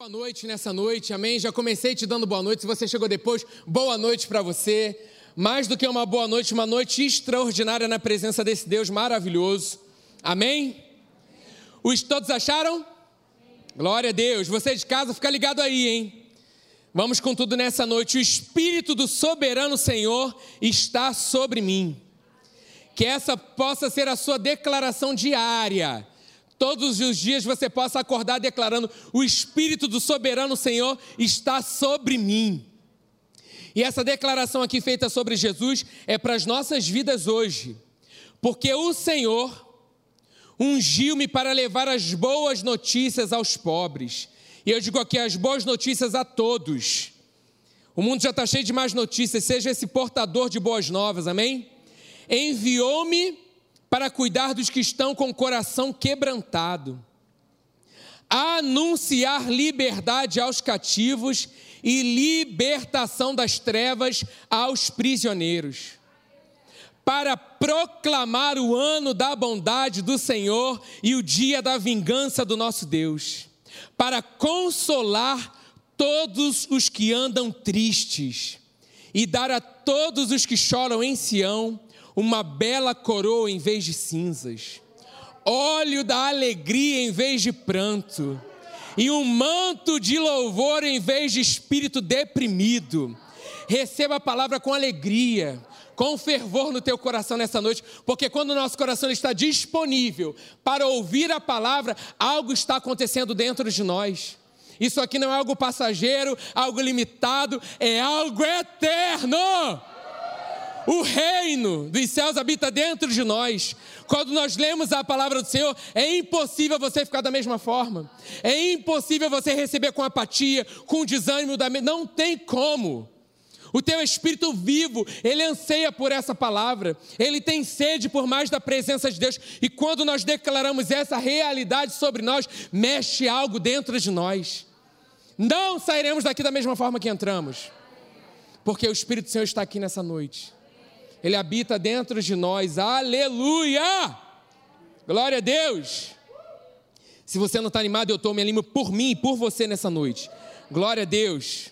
Boa noite nessa noite, amém? Já comecei te dando boa noite. Se você chegou depois, boa noite para você. Mais do que uma boa noite, uma noite extraordinária na presença desse Deus maravilhoso, amém? Os todos acharam? Glória a Deus. Você de casa, fica ligado aí, hein? Vamos com tudo nessa noite. O Espírito do Soberano Senhor está sobre mim. Que essa possa ser a sua declaração diária todos os dias você possa acordar declarando: O Espírito do Soberano Senhor está sobre mim. E essa declaração aqui feita sobre Jesus é para as nossas vidas hoje, porque o Senhor ungiu-me para levar as boas notícias aos pobres. E eu digo aqui as boas notícias a todos. O mundo já está cheio de más notícias, seja esse portador de boas novas, amém? Enviou-me para cuidar dos que estão com o coração quebrantado, anunciar liberdade aos cativos e libertação das trevas aos prisioneiros, para proclamar o ano da bondade do Senhor e o dia da vingança do nosso Deus, para consolar todos os que andam tristes e dar a todos os que choram em Sião uma bela coroa em vez de cinzas, óleo da alegria em vez de pranto, e um manto de louvor em vez de espírito deprimido. Receba a palavra com alegria, com fervor no teu coração nessa noite, porque quando o nosso coração está disponível para ouvir a palavra, algo está acontecendo dentro de nós. Isso aqui não é algo passageiro, algo limitado, é algo eterno. O reino dos céus habita dentro de nós. Quando nós lemos a palavra do Senhor, é impossível você ficar da mesma forma. É impossível você receber com apatia, com desânimo, da não tem como. O teu espírito vivo, ele anseia por essa palavra, ele tem sede por mais da presença de Deus, e quando nós declaramos essa realidade sobre nós, mexe algo dentro de nós. Não sairemos daqui da mesma forma que entramos, porque o Espírito do Senhor está aqui nessa noite. Ele habita dentro de nós. Aleluia! Glória a Deus! Se você não está animado, eu estou me animo por mim e por você nessa noite. Glória a Deus!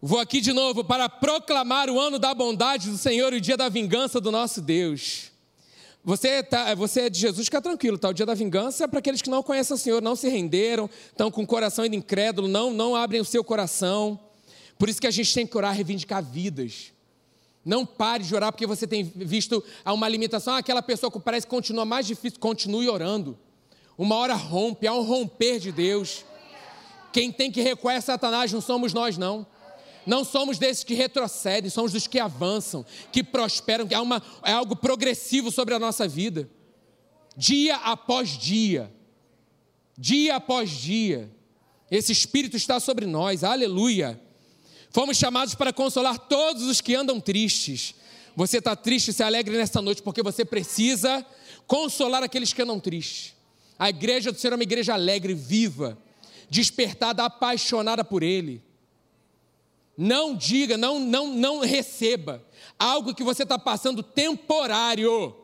Vou aqui de novo para proclamar o ano da bondade do Senhor e o dia da vingança do nosso Deus. Você, tá, você é de Jesus, fica tranquilo, tá? O dia da vingança é para aqueles que não conhecem o Senhor, não se renderam, estão com o coração ainda incrédulo, não, não abrem o seu coração. Por isso que a gente tem que orar, reivindicar vidas. Não pare de orar porque você tem visto uma limitação. Ah, aquela pessoa que parece que continua mais difícil. Continue orando. Uma hora rompe, há um romper de Deus. Quem tem que recuar é Satanás, não somos nós, não. Não somos desses que retrocedem, somos dos que avançam, que prosperam, que há uma, é algo progressivo sobre a nossa vida. Dia após dia. Dia após dia. Esse Espírito está sobre nós, aleluia. Fomos chamados para consolar todos os que andam tristes. Você está triste, se alegre nesta noite, porque você precisa consolar aqueles que andam tristes. A igreja do Senhor é uma igreja alegre, viva, despertada, apaixonada por Ele. Não diga, não, não, não receba algo que você está passando temporário.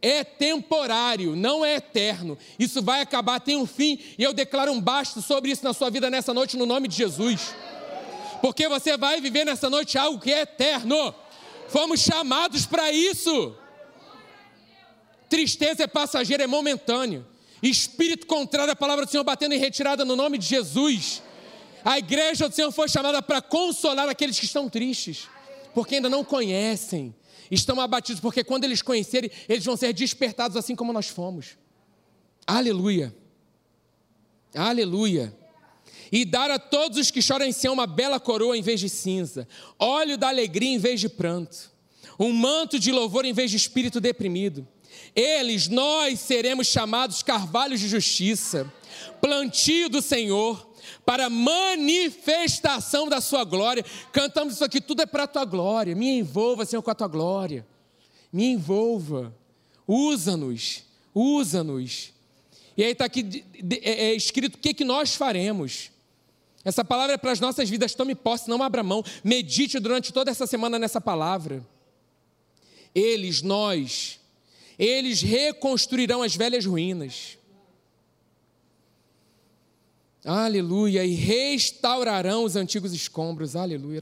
É temporário, não é eterno. Isso vai acabar, tem um fim, e eu declaro um basta sobre isso na sua vida nessa noite, no nome de Jesus porque você vai viver nessa noite algo que é eterno. Fomos chamados para isso. Tristeza é passageira, é momentâneo. Espírito contrário à palavra do Senhor batendo em retirada no nome de Jesus. A igreja do Senhor foi chamada para consolar aqueles que estão tristes, porque ainda não conhecem, estão abatidos, porque quando eles conhecerem, eles vão ser despertados assim como nós fomos. Aleluia. Aleluia e dar a todos os que choram em si uma bela coroa em vez de cinza, óleo da alegria em vez de pranto, um manto de louvor em vez de espírito deprimido. Eles, nós seremos chamados carvalhos de justiça, plantio do Senhor, para manifestação da sua glória. Cantamos isso aqui, tudo é para a tua glória. Me envolva, Senhor, com a tua glória. Me envolva. Usa-nos, usa-nos. E aí está aqui é, é escrito o que, que nós faremos. Essa palavra é para as nossas vidas. Tome posse, não abra mão. Medite durante toda essa semana nessa palavra. Eles, nós, eles reconstruirão as velhas ruínas. Aleluia. E restaurarão os antigos escombros. Aleluia.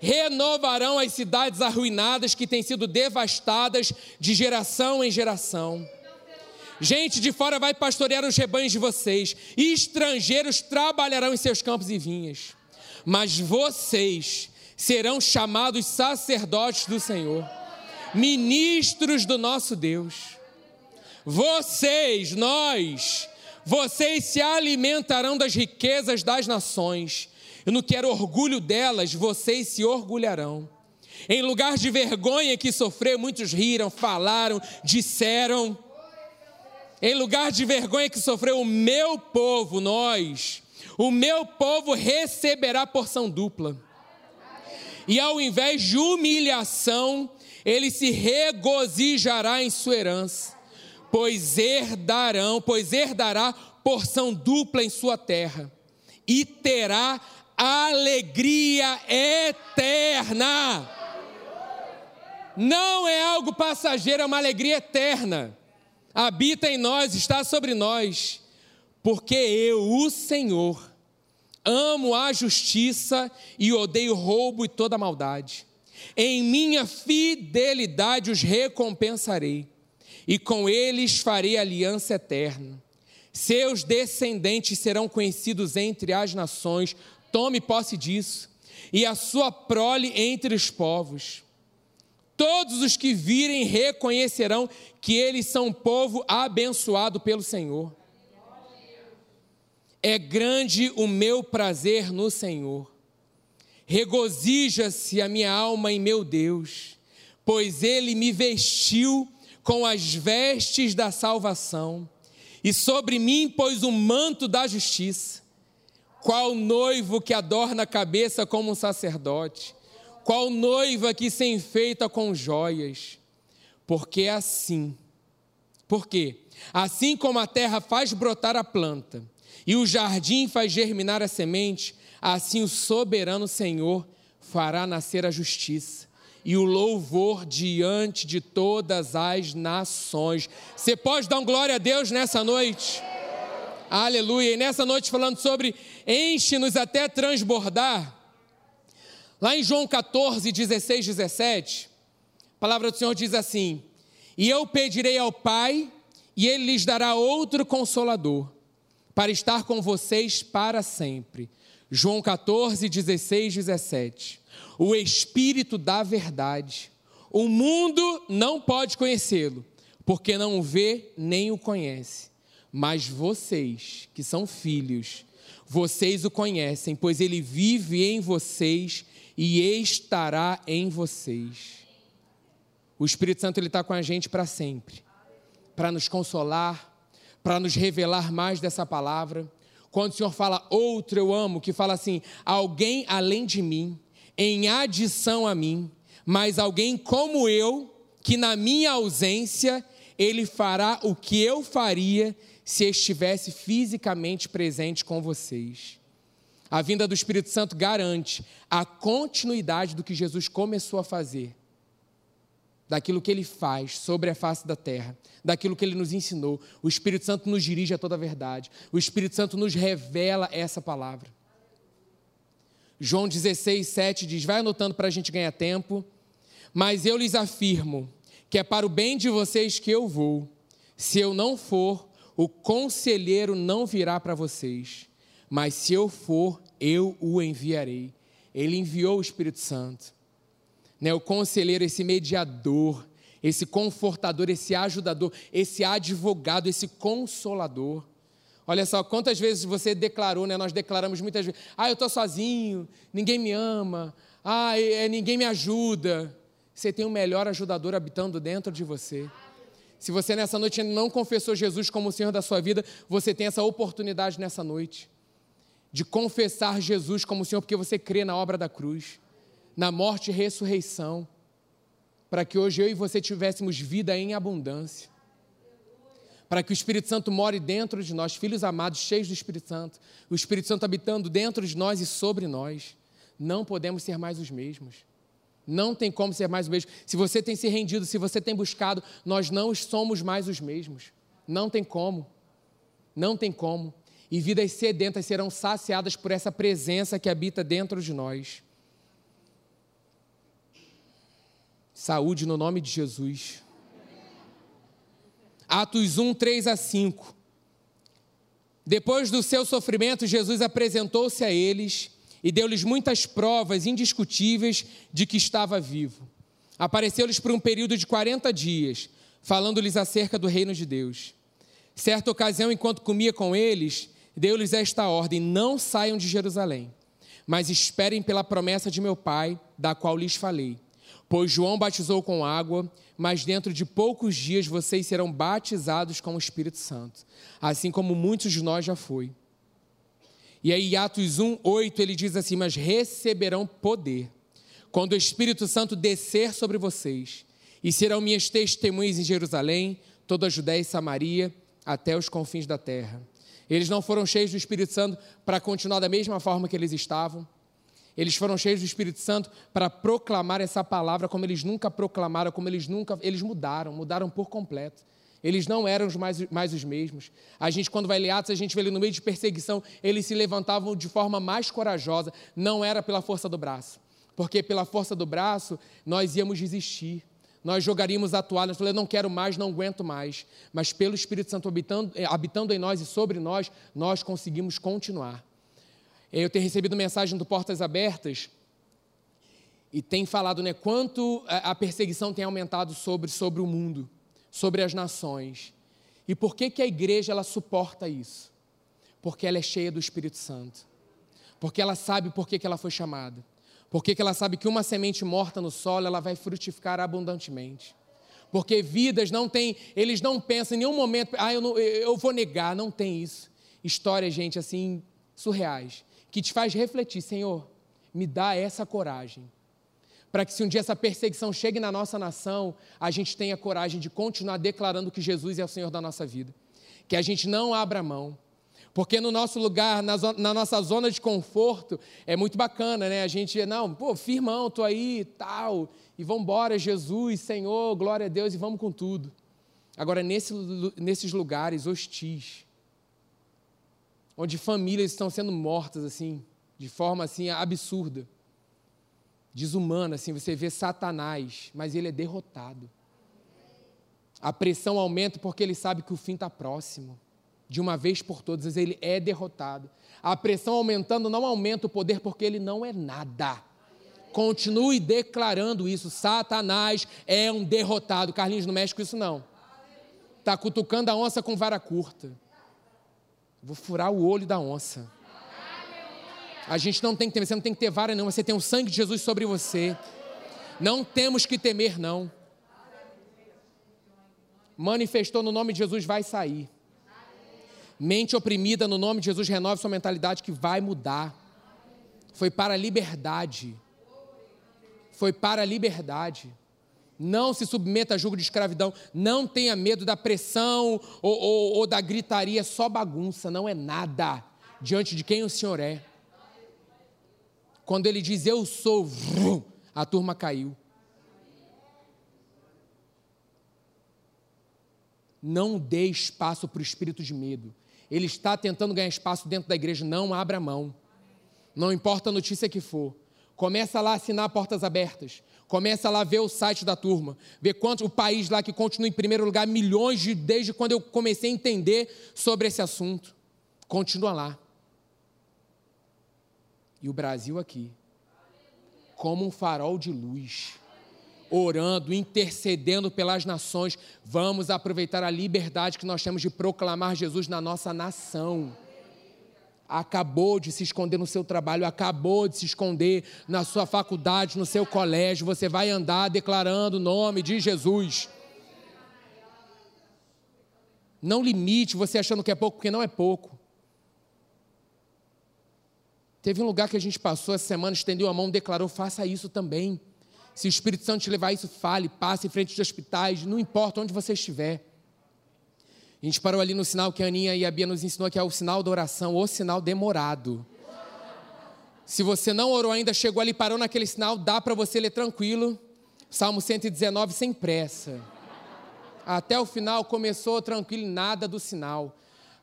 Renovarão as cidades arruinadas que têm sido devastadas de geração em geração. Gente de fora vai pastorear os rebanhos de vocês, e estrangeiros trabalharão em seus campos e vinhas. Mas vocês serão chamados sacerdotes do Senhor, ministros do nosso Deus. Vocês, nós, vocês se alimentarão das riquezas das nações, e no que era orgulho delas, vocês se orgulharão. Em lugar de vergonha que sofreu, muitos riram, falaram, disseram. Em lugar de vergonha que sofreu o meu povo, nós, o meu povo receberá porção dupla e ao invés de humilhação, ele se regozijará em sua herança, pois herdarão, pois herdará porção dupla em sua terra e terá alegria eterna. Não é algo passageiro, é uma alegria eterna. Habita em nós, está sobre nós, porque eu, o Senhor, Amo a justiça e odeio roubo e toda maldade. Em minha fidelidade os recompensarei, e com eles farei aliança eterna. Seus descendentes serão conhecidos entre as nações, tome posse disso, e a sua prole entre os povos. Todos os que virem reconhecerão que eles são um povo abençoado pelo Senhor. É grande o meu prazer no Senhor. Regozija-se a minha alma em meu Deus, pois ele me vestiu com as vestes da salvação e sobre mim pôs o manto da justiça. Qual noivo que adorna a cabeça como um sacerdote? Qual noiva que se enfeita com joias? Porque é assim. Por quê? Assim como a terra faz brotar a planta, e o jardim faz germinar a semente, assim o soberano Senhor fará nascer a justiça e o louvor diante de todas as nações. Você pode dar um glória a Deus nessa noite? Aleluia. E nessa noite falando sobre enche-nos até transbordar. Lá em João 14, 16, 17, a palavra do Senhor diz assim: E eu pedirei ao Pai, e ele lhes dará outro consolador para estar com vocês para sempre. João 14, 16, 17. O Espírito da Verdade. O mundo não pode conhecê-lo, porque não o vê nem o conhece. Mas vocês, que são filhos, vocês o conhecem, pois ele vive em vocês e estará em vocês. O Espírito Santo está com a gente para sempre, para nos consolar, para nos revelar mais dessa palavra. Quando o Senhor fala outro eu amo, que fala assim, alguém além de mim, em adição a mim, mas alguém como eu, que na minha ausência, ele fará o que eu faria se estivesse fisicamente presente com vocês. A vinda do Espírito Santo garante a continuidade do que Jesus começou a fazer daquilo que ele faz sobre a face da terra, daquilo que ele nos ensinou. O Espírito Santo nos dirige a toda a verdade. O Espírito Santo nos revela essa palavra. João 16, 7 diz: vai anotando para a gente ganhar tempo. Mas eu lhes afirmo que é para o bem de vocês que eu vou. Se eu não for, o conselheiro não virá para vocês. Mas se eu for, eu o enviarei. Ele enviou o Espírito Santo né, o conselheiro, esse mediador, esse confortador, esse ajudador, esse advogado, esse consolador. Olha só, quantas vezes você declarou, né? Nós declaramos muitas vezes: ah, eu estou sozinho, ninguém me ama, ah, é, ninguém me ajuda. Você tem o melhor ajudador habitando dentro de você. Se você nessa noite não confessou Jesus como o Senhor da sua vida, você tem essa oportunidade nessa noite de confessar Jesus como o Senhor, porque você crê na obra da cruz na morte e ressurreição, para que hoje eu e você tivéssemos vida em abundância. Para que o Espírito Santo more dentro de nós, filhos amados, cheios do Espírito Santo, o Espírito Santo habitando dentro de nós e sobre nós. Não podemos ser mais os mesmos. Não tem como ser mais o mesmo. Se você tem se rendido, se você tem buscado, nós não somos mais os mesmos. Não tem como. Não tem como. E vidas sedentas serão saciadas por essa presença que habita dentro de nós. Saúde no nome de Jesus. Atos 1, 3 a 5. Depois do seu sofrimento, Jesus apresentou-se a eles e deu-lhes muitas provas indiscutíveis de que estava vivo. Apareceu-lhes por um período de 40 dias, falando-lhes acerca do reino de Deus. Certa ocasião, enquanto comia com eles, deu-lhes esta ordem: Não saiam de Jerusalém, mas esperem pela promessa de meu Pai, da qual lhes falei. Pois João batizou com água, mas dentro de poucos dias vocês serão batizados com o Espírito Santo, assim como muitos de nós já foi. E aí, Atos 1, 8, ele diz assim: Mas receberão poder quando o Espírito Santo descer sobre vocês, e serão minhas testemunhas em Jerusalém, toda a Judéia e Samaria, até os confins da terra. Eles não foram cheios do Espírito Santo para continuar da mesma forma que eles estavam. Eles foram cheios do Espírito Santo para proclamar essa palavra como eles nunca proclamaram, como eles nunca. Eles mudaram, mudaram por completo. Eles não eram mais, mais os mesmos. A gente, quando vai ler Atos, a gente vê ali no meio de perseguição, eles se levantavam de forma mais corajosa. Não era pela força do braço, porque pela força do braço nós íamos desistir. Nós jogaríamos a toalha, nós não quero mais, não aguento mais. Mas pelo Espírito Santo habitando, eh, habitando em nós e sobre nós, nós conseguimos continuar. Eu tenho recebido mensagem do Portas Abertas e tem falado né, quanto a perseguição tem aumentado sobre, sobre o mundo, sobre as nações. E por que, que a igreja ela suporta isso? Porque ela é cheia do Espírito Santo. Porque ela sabe por que, que ela foi chamada. Porque que ela sabe que uma semente morta no solo ela vai frutificar abundantemente. Porque vidas não tem, eles não pensam em nenhum momento, ah, eu, não, eu vou negar, não tem isso. Histórias, gente, assim, surreais que te faz refletir, Senhor, me dá essa coragem. Para que se um dia essa perseguição chegue na nossa nação, a gente tenha coragem de continuar declarando que Jesus é o Senhor da nossa vida. Que a gente não abra mão. Porque no nosso lugar, na, na nossa zona de conforto, é muito bacana, né? A gente, não, pô, firmão, tô aí, tal, e vamos embora, Jesus, Senhor, glória a Deus, e vamos com tudo. Agora, nesse, nesses lugares hostis, onde famílias estão sendo mortas assim, de forma assim absurda, desumana, assim, você vê Satanás, mas ele é derrotado. A pressão aumenta porque ele sabe que o fim está próximo. De uma vez por todas, ele é derrotado. A pressão aumentando não aumenta o poder porque ele não é nada. Continue declarando isso. Satanás é um derrotado. Carlinhos não mexe com isso, não. Está cutucando a onça com vara curta. Vou furar o olho da onça. A gente não tem que temer, você não tem que ter vara, não. Você tem o sangue de Jesus sobre você. Não temos que temer, não. Manifestou no nome de Jesus, vai sair. Mente oprimida no nome de Jesus, renove sua mentalidade que vai mudar. Foi para a liberdade. Foi para a liberdade. Não se submeta a julgo de escravidão. Não tenha medo da pressão ou, ou, ou, da gritaria. Só bagunça, não é nada diante de quem o Senhor é. Quando ele diz eu sou, a turma caiu. Não dê espaço para o espírito de medo. Ele está tentando ganhar espaço dentro da igreja. Não abra mão. Não importa a notícia que for. Começa lá a assinar portas abertas. Começa lá a ver o site da turma, ver quanto o país lá que continua em primeiro lugar, milhões de, desde quando eu comecei a entender sobre esse assunto. Continua lá. E o Brasil aqui, como um farol de luz, orando, intercedendo pelas nações. Vamos aproveitar a liberdade que nós temos de proclamar Jesus na nossa nação acabou de se esconder no seu trabalho, acabou de se esconder na sua faculdade, no seu colégio, você vai andar declarando o nome de Jesus. Não limite você achando que é pouco, porque não é pouco. Teve um lugar que a gente passou essa semana, estendeu a mão, declarou: faça isso também. Se o Espírito Santo te levar isso, fale, passe em frente de hospitais, não importa onde você estiver. A gente parou ali no sinal que a Aninha e a Bia nos ensinou, que é o sinal da oração, o sinal demorado. Se você não orou ainda, chegou ali, parou naquele sinal, dá para você ler tranquilo. Salmo 119, sem pressa. Até o final começou tranquilo, nada do sinal.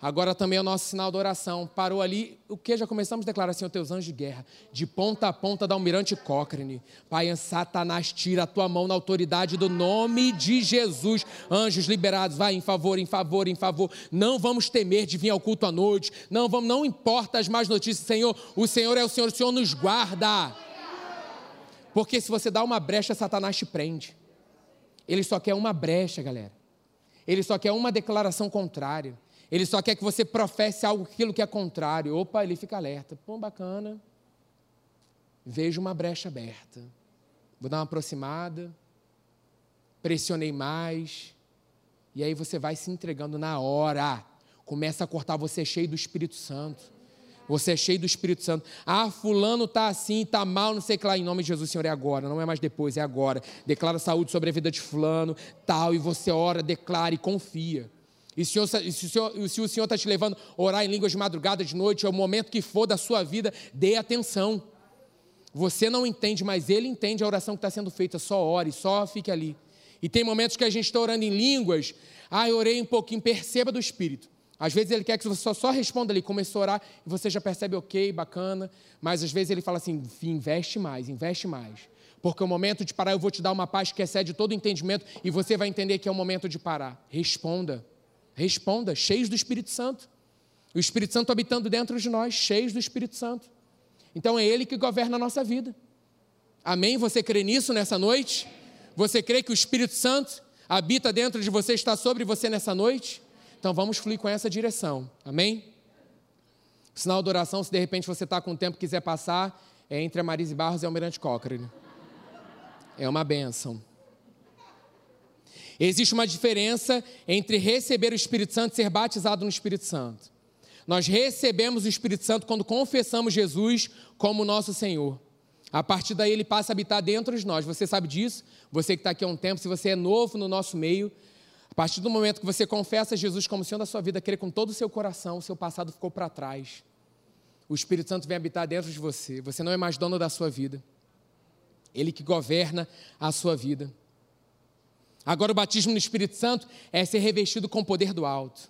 Agora também é o nosso sinal da oração. Parou ali, o que? Já começamos a declarar assim, os teus anjos de guerra, de ponta a ponta da Almirante Cochrane. Pai, Satanás, tira a tua mão na autoridade do nome de Jesus. Anjos liberados, vai em favor, em favor, em favor. Não vamos temer de vir ao culto à noite. Não vamos, não importa as más notícias, Senhor. O Senhor é o Senhor, o Senhor nos guarda. Porque se você dá uma brecha, Satanás te prende. Ele só quer uma brecha, galera. Ele só quer uma declaração contrária. Ele só quer que você professe algo aquilo que é contrário. Opa, ele fica alerta. Pô, bacana. Vejo uma brecha aberta. Vou dar uma aproximada. Pressionei mais. E aí você vai se entregando na hora. Começa a cortar você é cheio do Espírito Santo. Você é cheio do Espírito Santo. Ah, fulano está assim, está mal, não sei o que lá. Em nome de Jesus, Senhor, é agora. Não é mais depois, é agora. Declara saúde sobre a vida de fulano, tal. E você ora, declara e confia. E se o Senhor, está te levando a orar em línguas de madrugada, de noite, é o momento que for da sua vida, dê atenção. Você não entende, mas Ele entende a oração que está sendo feita. Só ore, só fique ali. E tem momentos que a gente está orando em línguas. Ah, eu orei um pouquinho, perceba do Espírito. Às vezes ele quer que você só, só responda ali, começou a orar, e você já percebe, ok, bacana. Mas às vezes ele fala assim: investe mais, investe mais. Porque o momento de parar, eu vou te dar uma paz que excede todo entendimento, e você vai entender que é o momento de parar. Responda. Responda, cheios do Espírito Santo. O Espírito Santo habitando dentro de nós, cheios do Espírito Santo. Então é Ele que governa a nossa vida. Amém? Você crê nisso nessa noite? Você crê que o Espírito Santo habita dentro de você, está sobre você nessa noite? Então vamos fluir com essa direção. Amém? sinal de oração, se de repente você está com o tempo e quiser passar, é entre a Marise Barros e Almirante Cochrane. É uma bênção. Existe uma diferença entre receber o Espírito Santo e ser batizado no Espírito Santo. Nós recebemos o Espírito Santo quando confessamos Jesus como nosso Senhor. A partir daí ele passa a habitar dentro de nós. Você sabe disso? Você que está aqui há um tempo, se você é novo no nosso meio, a partir do momento que você confessa Jesus como Senhor da sua vida, crê com todo o seu coração, o seu passado ficou para trás. O Espírito Santo vem habitar dentro de você. Você não é mais dono da sua vida. Ele que governa a sua vida. Agora, o batismo no Espírito Santo é ser revestido com o poder do alto.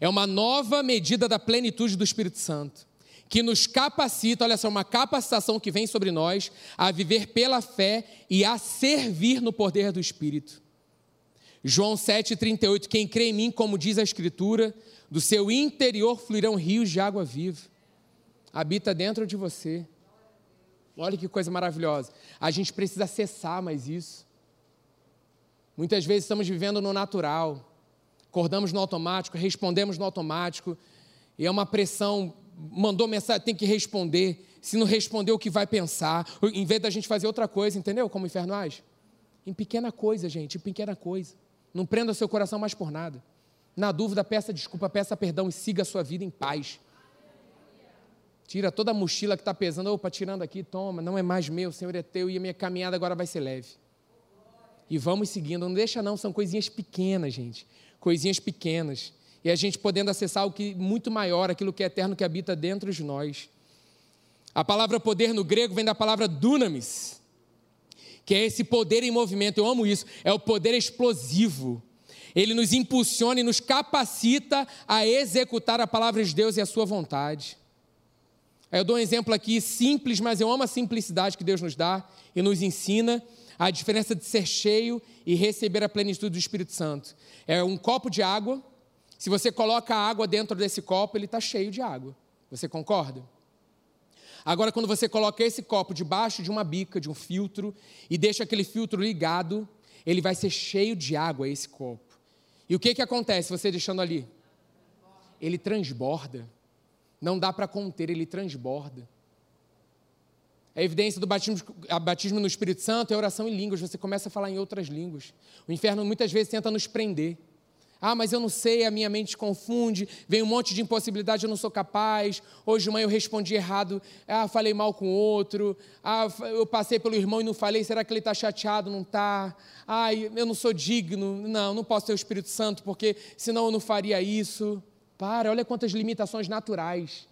É uma nova medida da plenitude do Espírito Santo, que nos capacita, olha só, uma capacitação que vem sobre nós a viver pela fé e a servir no poder do Espírito. João 7,38: Quem crê em mim, como diz a Escritura, do seu interior fluirão rios de água viva. Habita dentro de você. Olha que coisa maravilhosa. A gente precisa acessar mais isso. Muitas vezes estamos vivendo no natural, acordamos no automático, respondemos no automático, e é uma pressão, mandou mensagem, tem que responder. Se não responder, o que vai pensar? Em vez da gente fazer outra coisa, entendeu? Como age? Em pequena coisa, gente, em pequena coisa. Não prenda seu coração mais por nada. Na dúvida, peça desculpa, peça perdão e siga a sua vida em paz. Tira toda a mochila que está pesando. Opa, tirando aqui, toma, não é mais meu, o Senhor é teu e a minha caminhada agora vai ser leve. E vamos seguindo, não deixa não, são coisinhas pequenas, gente. Coisinhas pequenas. E a gente podendo acessar o que muito maior, aquilo que é eterno que habita dentro de nós. A palavra poder no grego vem da palavra dunamis, que é esse poder em movimento. Eu amo isso. É o poder explosivo. Ele nos impulsiona e nos capacita a executar a palavra de Deus e a sua vontade. Eu dou um exemplo aqui simples, mas eu amo a simplicidade que Deus nos dá e nos ensina a diferença de ser cheio e receber a plenitude do Espírito Santo. É um copo de água, se você coloca a água dentro desse copo, ele está cheio de água. Você concorda? Agora, quando você coloca esse copo debaixo de uma bica, de um filtro, e deixa aquele filtro ligado, ele vai ser cheio de água, esse copo. E o que, que acontece você deixando ali? Ele transborda. Não dá para conter, ele transborda. A evidência do batismo, batismo no Espírito Santo é oração em línguas, você começa a falar em outras línguas. O inferno muitas vezes tenta nos prender. Ah, mas eu não sei, a minha mente confunde, vem um monte de impossibilidade, eu não sou capaz. Hoje de manhã eu respondi errado, ah, falei mal com outro. Ah, eu passei pelo irmão e não falei, será que ele está chateado? Não está. Ah, eu não sou digno, não, não posso ter o Espírito Santo, porque senão eu não faria isso. Para, olha quantas limitações naturais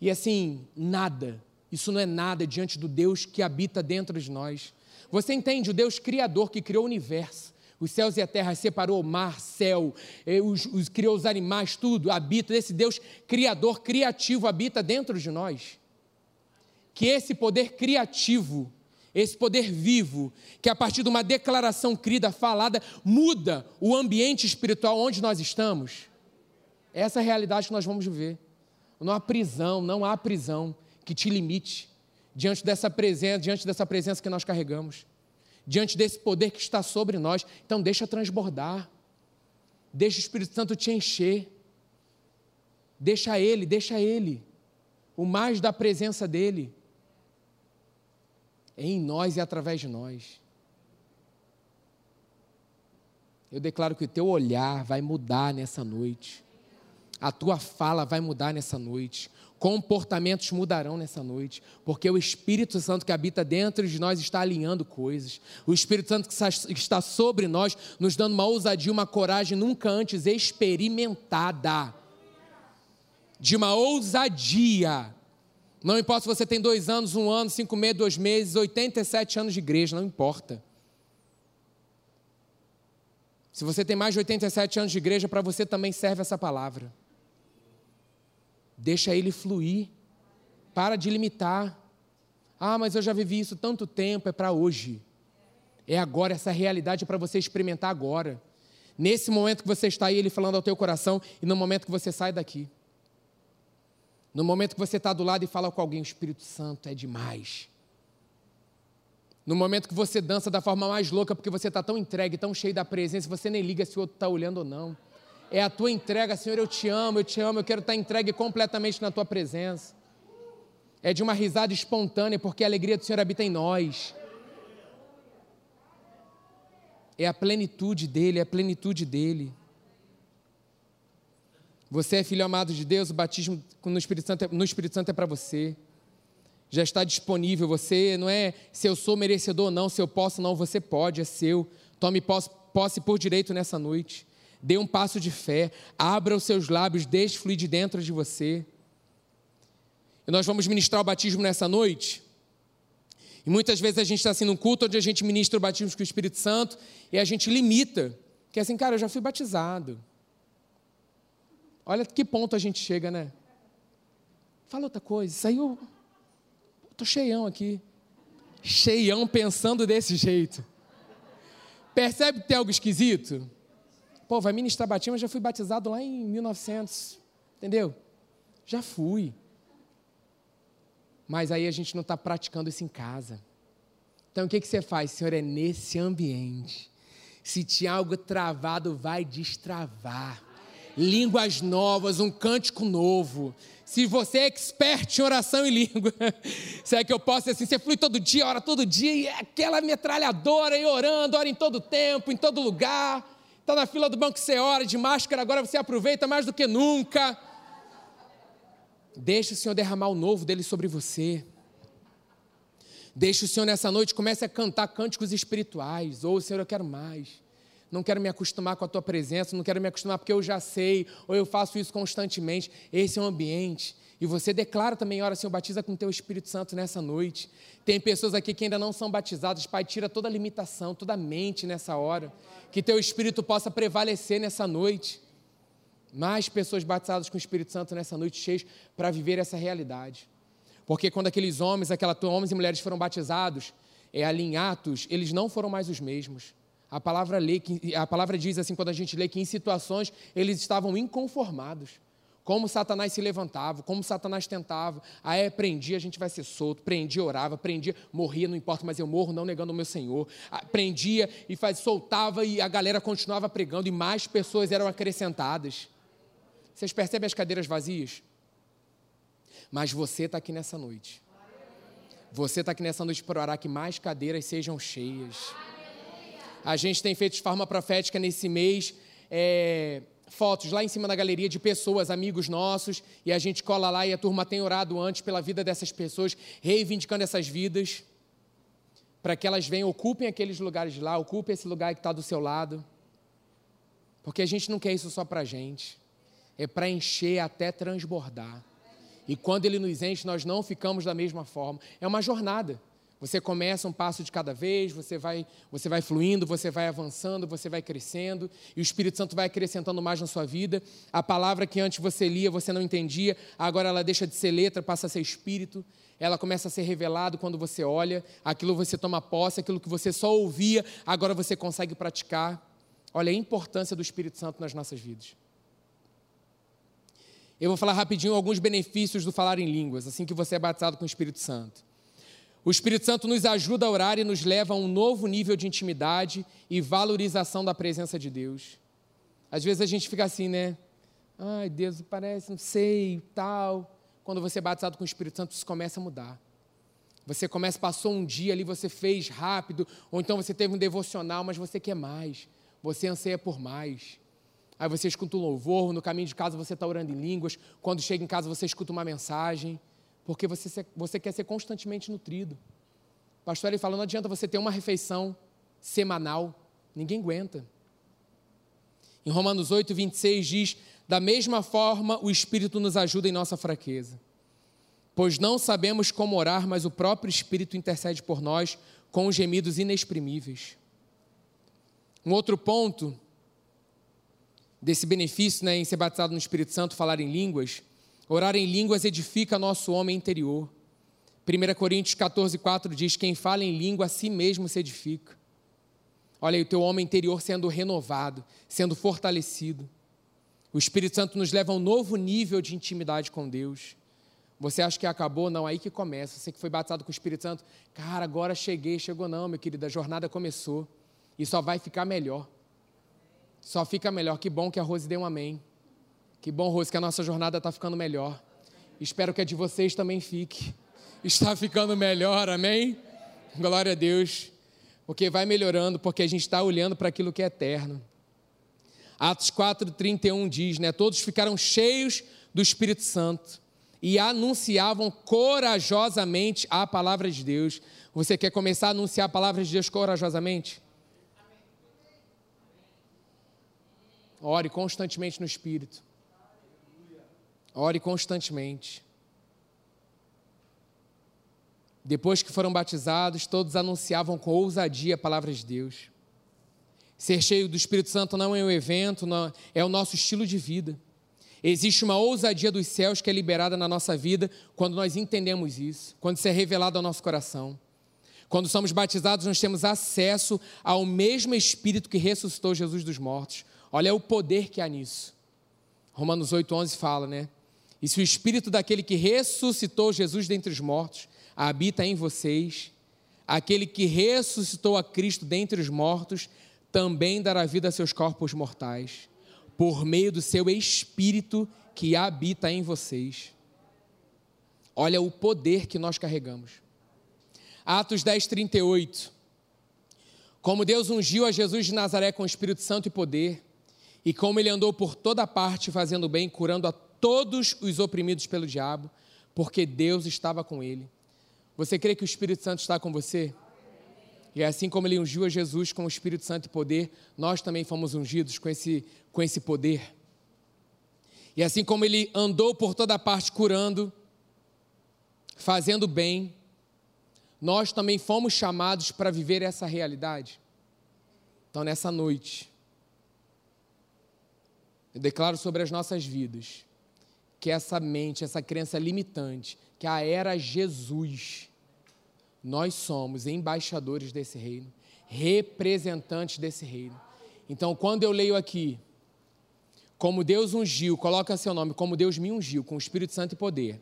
E assim, nada, isso não é nada diante do Deus que habita dentro de nós. Você entende? O Deus Criador que criou o universo, os céus e a terra, separou o mar, céu, eh, os, os, criou os animais, tudo, habita. Esse Deus Criador, criativo, habita dentro de nós. Que esse poder criativo, esse poder vivo, que a partir de uma declaração crida, falada, muda o ambiente espiritual onde nós estamos. Essa é a realidade que nós vamos viver. Não há prisão, não há prisão que te limite diante dessa presença, diante dessa presença que nós carregamos, diante desse poder que está sobre nós. Então deixa transbordar. Deixa o Espírito Santo te encher. Deixa ele, deixa ele. O mais da presença dele é em nós e através de nós. Eu declaro que o teu olhar vai mudar nessa noite. A tua fala vai mudar nessa noite. Comportamentos mudarão nessa noite, porque o Espírito Santo que habita dentro de nós está alinhando coisas. O Espírito Santo que está sobre nós, nos dando uma ousadia, uma coragem nunca antes experimentada. De uma ousadia. Não importa se você tem dois anos, um ano, cinco meses, dois meses, 87 anos de igreja, não importa. Se você tem mais de 87 anos de igreja, para você também serve essa palavra. Deixa ele fluir. Para de limitar. Ah, mas eu já vivi isso tanto tempo, é para hoje. É agora, essa realidade é para você experimentar agora. Nesse momento que você está aí, ele falando ao teu coração, e no momento que você sai daqui. No momento que você está do lado e fala com alguém, o Espírito Santo é demais. No momento que você dança da forma mais louca, porque você está tão entregue, tão cheio da presença, você nem liga se o outro está olhando ou não é a tua entrega, Senhor, eu te amo, eu te amo, eu quero estar entregue completamente na tua presença. É de uma risada espontânea, porque a alegria do Senhor habita em nós. É a plenitude dele, é a plenitude dele. Você é filho amado de Deus, o batismo no Espírito Santo é, no Espírito Santo é para você. Já está disponível. Você não é se eu sou merecedor ou não, se eu posso não, você pode, é seu. Tome posse, posse por direito nessa noite. Dê um passo de fé, abra os seus lábios, deixe fluir de dentro de você. E nós vamos ministrar o batismo nessa noite. E muitas vezes a gente está assim num culto onde a gente ministra o batismo com o Espírito Santo e a gente limita. Que é assim, cara, eu já fui batizado. Olha que ponto a gente chega, né? Fala outra coisa. Eu. Estou cheião aqui. Cheião pensando desse jeito. Percebe que tem algo esquisito? Pô, vai ministrar batismo, mas já fui batizado lá em 1900. Entendeu? Já fui. Mas aí a gente não está praticando isso em casa. Então o que, que você faz? Senhor, é nesse ambiente. Se tinha algo travado, vai destravar. Línguas novas, um cântico novo. Se você é expert em oração e língua, se é que eu posso ser assim, você flui todo dia, ora todo dia, e é aquela metralhadora e orando, ora em todo tempo, em todo lugar. Está na fila do banco, você ora de máscara, agora você aproveita mais do que nunca. Deixa o Senhor derramar o novo dele sobre você. Deixa o Senhor nessa noite, comece a cantar cânticos espirituais. Ou, oh, Senhor, eu quero mais. Não quero me acostumar com a tua presença, não quero me acostumar porque eu já sei, ou eu faço isso constantemente. Esse é o ambiente. E você declara também, ora, Senhor, batiza com o teu Espírito Santo nessa noite. Tem pessoas aqui que ainda não são batizadas. Pai, tira toda limitação, toda mente nessa hora. Que teu Espírito possa prevalecer nessa noite. Mais pessoas batizadas com o Espírito Santo nessa noite, cheias para viver essa realidade. Porque quando aqueles homens, aquela homens e mulheres foram batizados, é, ali em Atos, eles não foram mais os mesmos. A palavra, lê, a palavra diz assim, quando a gente lê, que em situações eles estavam inconformados como Satanás se levantava, como Satanás tentava. Aí é, prendia, a gente vai ser solto. Prendia, orava, prendia, morria, não importa, mas eu morro não negando o meu Senhor. Ah, prendia e faz, soltava e a galera continuava pregando e mais pessoas eram acrescentadas. Vocês percebem as cadeiras vazias? Mas você está aqui nessa noite. Você está aqui nessa noite para orar que mais cadeiras sejam cheias. A gente tem feito de forma profética nesse mês. É, fotos lá em cima da galeria de pessoas, amigos nossos, e a gente cola lá e a turma tem orado antes pela vida dessas pessoas, reivindicando essas vidas, para que elas venham, ocupem aqueles lugares lá, ocupem esse lugar que está do seu lado, porque a gente não quer isso só para a gente, é para encher até transbordar. E quando Ele nos enche, nós não ficamos da mesma forma. É uma jornada. Você começa um passo de cada vez, você vai, você vai fluindo, você vai avançando, você vai crescendo, e o Espírito Santo vai acrescentando mais na sua vida. A palavra que antes você lia, você não entendia, agora ela deixa de ser letra, passa a ser espírito. Ela começa a ser revelado quando você olha, aquilo você toma posse, aquilo que você só ouvia, agora você consegue praticar. Olha a importância do Espírito Santo nas nossas vidas. Eu vou falar rapidinho alguns benefícios do falar em línguas, assim que você é batizado com o Espírito Santo. O Espírito Santo nos ajuda a orar e nos leva a um novo nível de intimidade e valorização da presença de Deus. Às vezes a gente fica assim, né? Ai, Deus, parece, não sei, tal. Quando você é batizado com o Espírito Santo, isso começa a mudar. Você começa, passou um dia ali, você fez rápido, ou então você teve um devocional, mas você quer mais. Você anseia por mais. Aí você escuta um louvor, no caminho de casa você está orando em línguas, quando chega em casa você escuta uma mensagem porque você, você quer ser constantemente nutrido. O pastor ele fala: não adianta você ter uma refeição semanal, ninguém aguenta. Em Romanos 8, 26 diz: Da mesma forma, o Espírito nos ajuda em nossa fraqueza. Pois não sabemos como orar, mas o próprio Espírito intercede por nós com gemidos inexprimíveis. Um outro ponto desse benefício né, em ser batizado no Espírito Santo, falar em línguas, Orar em línguas edifica nosso homem interior. 1 Coríntios 14, 4 diz: Quem fala em língua a si mesmo se edifica. Olha aí, o teu homem interior sendo renovado, sendo fortalecido. O Espírito Santo nos leva a um novo nível de intimidade com Deus. Você acha que acabou? Não, aí que começa. Você que foi batizado com o Espírito Santo, cara, agora cheguei, chegou não, meu querido, a jornada começou. E só vai ficar melhor. Só fica melhor. Que bom que a Rose deu um amém. Que bom, Rose, que a nossa jornada está ficando melhor. Espero que a de vocês também fique. Está ficando melhor, amém? Glória a Deus. Porque vai melhorando, porque a gente está olhando para aquilo que é eterno. Atos 4,31 diz, né? Todos ficaram cheios do Espírito Santo e anunciavam corajosamente a palavra de Deus. Você quer começar a anunciar a palavra de Deus corajosamente? Ore constantemente no Espírito. Ore constantemente. Depois que foram batizados, todos anunciavam com ousadia a palavra de Deus. Ser cheio do Espírito Santo não é um evento, não, é o nosso estilo de vida. Existe uma ousadia dos céus que é liberada na nossa vida quando nós entendemos isso, quando isso é revelado ao nosso coração. Quando somos batizados, nós temos acesso ao mesmo Espírito que ressuscitou Jesus dos mortos. Olha o poder que há nisso. Romanos 8,11 fala, né? E se o espírito daquele que ressuscitou Jesus dentre os mortos habita em vocês, aquele que ressuscitou a Cristo dentre os mortos também dará vida a seus corpos mortais, por meio do seu espírito que habita em vocês. Olha o poder que nós carregamos. Atos 10, 38. Como Deus ungiu a Jesus de Nazaré com o Espírito Santo e poder, e como ele andou por toda parte fazendo bem, curando a todos os oprimidos pelo diabo, porque Deus estava com ele. Você crê que o Espírito Santo está com você? E assim como ele ungiu a Jesus com o Espírito Santo e poder, nós também fomos ungidos com esse, com esse poder. E assim como ele andou por toda parte curando, fazendo bem, nós também fomos chamados para viver essa realidade. Então, nessa noite, eu declaro sobre as nossas vidas que essa mente, essa crença limitante, que a era Jesus, nós somos embaixadores desse reino, representantes desse reino. Então, quando eu leio aqui, como Deus ungiu, coloca seu nome, como Deus me ungiu, com o Espírito Santo e poder,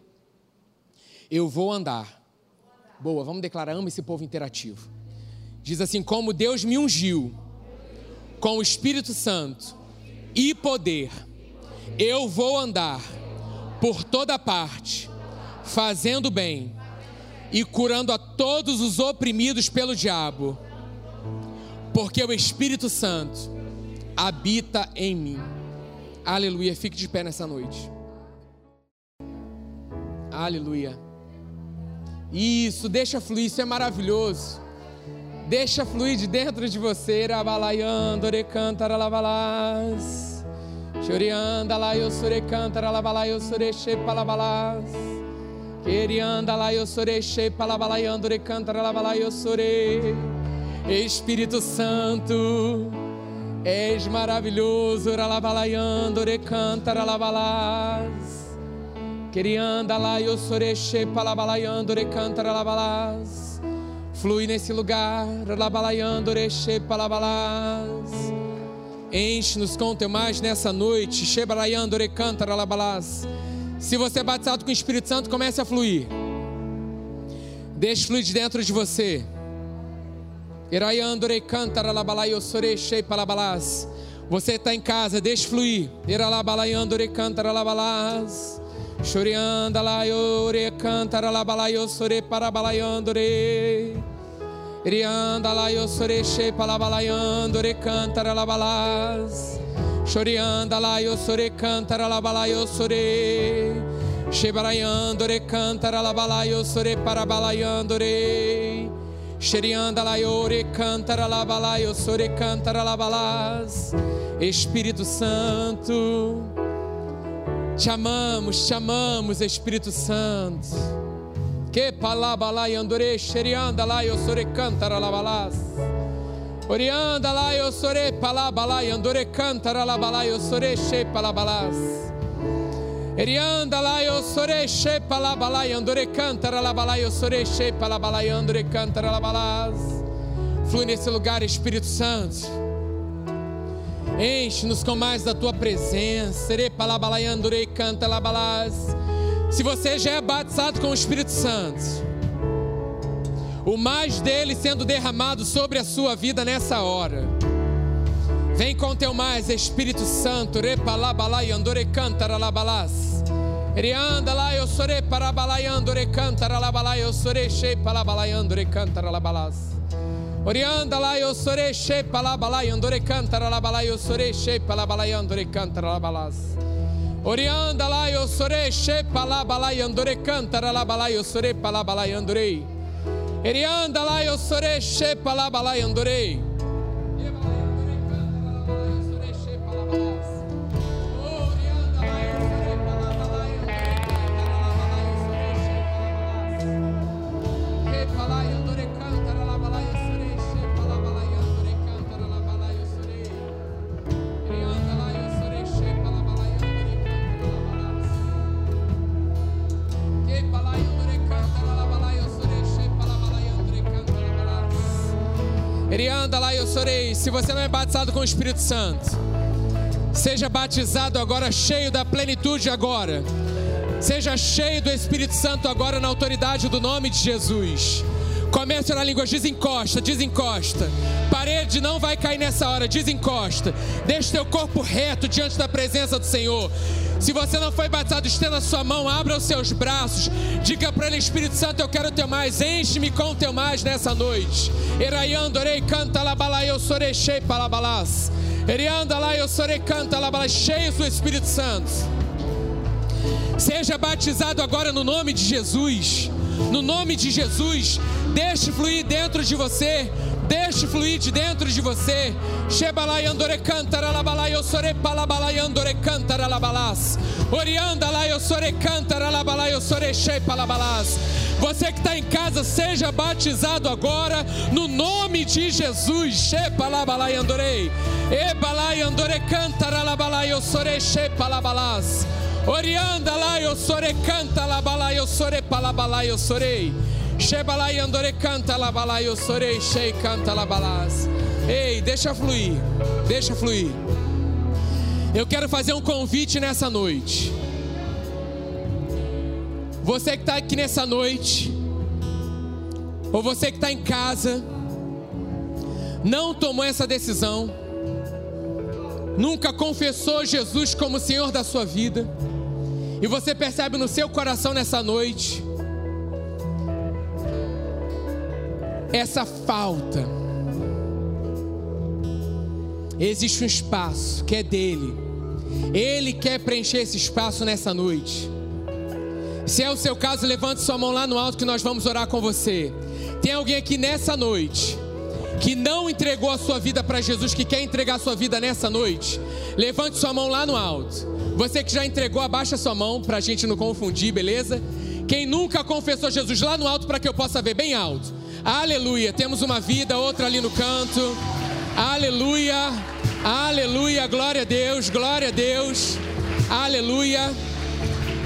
eu vou andar. Boa, vamos declarar, amo esse povo interativo. Diz assim: como Deus me ungiu, com o Espírito Santo e poder, eu vou andar por toda parte, fazendo bem e curando a todos os oprimidos pelo diabo, porque o Espírito Santo habita em mim. Aleluia. Fique de pé nessa noite. Aleluia. Isso, deixa fluir, isso é maravilhoso. Deixa fluir de dentro de você. Rabalaiando, orecanta, lavalas. Chorianda lá, eu sore canta, lá, lá, eu sore chepa, lá, Erianda lá eu sore, shei palabalaiandore cantara labalai eu sore. Espírito Santo, és maravilhoso, ralabalaiandore cantara labalás. Querianda lá eu sore, shei palabalaiandore cantara labalás. Flui nesse lugar, ralabalaiandore shei palabalás. Enche-nos com teu mais nessa noite. Se você é batizado com o Espírito Santo, comece a fluir. Deixe fluir de dentro de você. Você está em casa, deixe fluir. Chorianda la ore cantara labalai osore parabalaiandore. Irianda la osore shei palabalaiandore cantara labalás. Chorianda lá, eu sore cantara lá, balá, eu sore. Shebaraiandore cantara lá, balá, eu sore para balaiandore. Xerianda lá, ore cantara balá, eu sore cantara lá, balás. Espírito Santo, te amamos, te amamos, Espírito Santo. Que palabalai andore, xerianda lá, eu sore cantara lá, balás. Orianda lá eu sore palabalai andore cantara la balai eu sore she palabalas. Erianda lá eu sore she palabalai andore cantara la balai eu sore she palabalai andore cantara la balas. Flui nesse lugar Espírito Santo. Enche-nos com mais da tua presença. Sere palabalai andore canta la balas. Se você já é batizado com o Espírito Santo, o mais dele sendo derramado sobre a sua vida nessa hora. Vem com teu mais, Espírito Santo, repalabalai andore cantara labalas. Rianda lá eu sore parabalai andore cantara labalai eu sore shei palabalai andore cantara labalas. Orianda lá eu sore shei palabalai andore cantara labalai eu sore shei palabalai andore cantara labalas. Orianda lá eu sore shei palabalai andore cantara labalai eu sore palabalai andorei. Erianda lá eu sore shepa lá balai andorei. Se você não é batizado com o Espírito Santo, seja batizado agora, cheio da plenitude agora. Seja cheio do Espírito Santo agora na autoridade do nome de Jesus. Comece a orar língua, desencosta, desencosta. Parede não vai cair nessa hora, desencosta. Deixe teu corpo reto diante da presença do Senhor. Se você não foi batizado, estenda sua mão, abra os seus braços. Diga para ele, Espírito Santo, eu quero o teu mais. Enche-me com o teu mais nessa noite. Eraiando, orei, canta, labalai, eu sorei, cheio, palabalás. Erianda lá, eu sorei, canta, labalai, cheio do Espírito Santo. Seja batizado agora no nome de Jesus. No nome de Jesus, deixe fluir dentro de você Deixe fluir de dentro de você. Shebalai andore cantara labalai eu sore palabalai andore cantara labalas. Orianda lá eu sore cantara labalai eu sore shei palabalas. Você que está em casa, seja batizado agora no nome de Jesus. Shepalabalai andorei. Ebalai andore cantara labalai eu sore shei palabalas. Orianda lá eu sore canta labalai eu sore palabalai eu sorei. Shebalai andore canta labalai eu sorei shei canta labalas. Ei, deixa fluir. Deixa fluir. Eu quero fazer um convite nessa noite. Você que está aqui nessa noite, ou você que está em casa, não tomou essa decisão, nunca confessou Jesus como Senhor da sua vida, e você percebe no seu coração nessa noite, essa falta. Existe um espaço que é dele. Ele quer preencher esse espaço nessa noite. Se é o seu caso, levante sua mão lá no alto que nós vamos orar com você. Tem alguém aqui nessa noite que não entregou a sua vida para Jesus, que quer entregar a sua vida nessa noite? Levante sua mão lá no alto. Você que já entregou, abaixa sua mão para a gente não confundir, beleza? Quem nunca confessou Jesus lá no alto para que eu possa ver bem alto. Aleluia. Temos uma vida, outra ali no canto. Aleluia. Aleluia. Glória a Deus. Glória a Deus. Aleluia.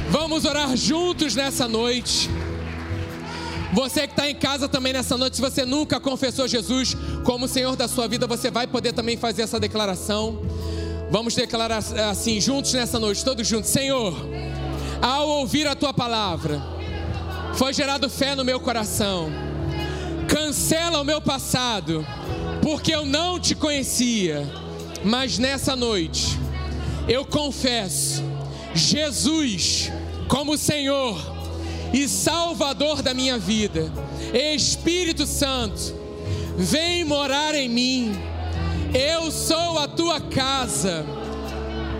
Vamos orar juntos nessa noite. Você que está em casa também nessa noite, se você nunca confessou Jesus como Senhor da sua vida, você vai poder também fazer essa declaração. Vamos declarar assim, juntos nessa noite, todos juntos: Senhor, ao ouvir a tua palavra, foi gerado fé no meu coração. Cancela o meu passado, porque eu não te conhecia. Mas nessa noite, eu confesso Jesus como Senhor e Salvador da minha vida. Espírito Santo, vem morar em mim. Eu sou a tua casa.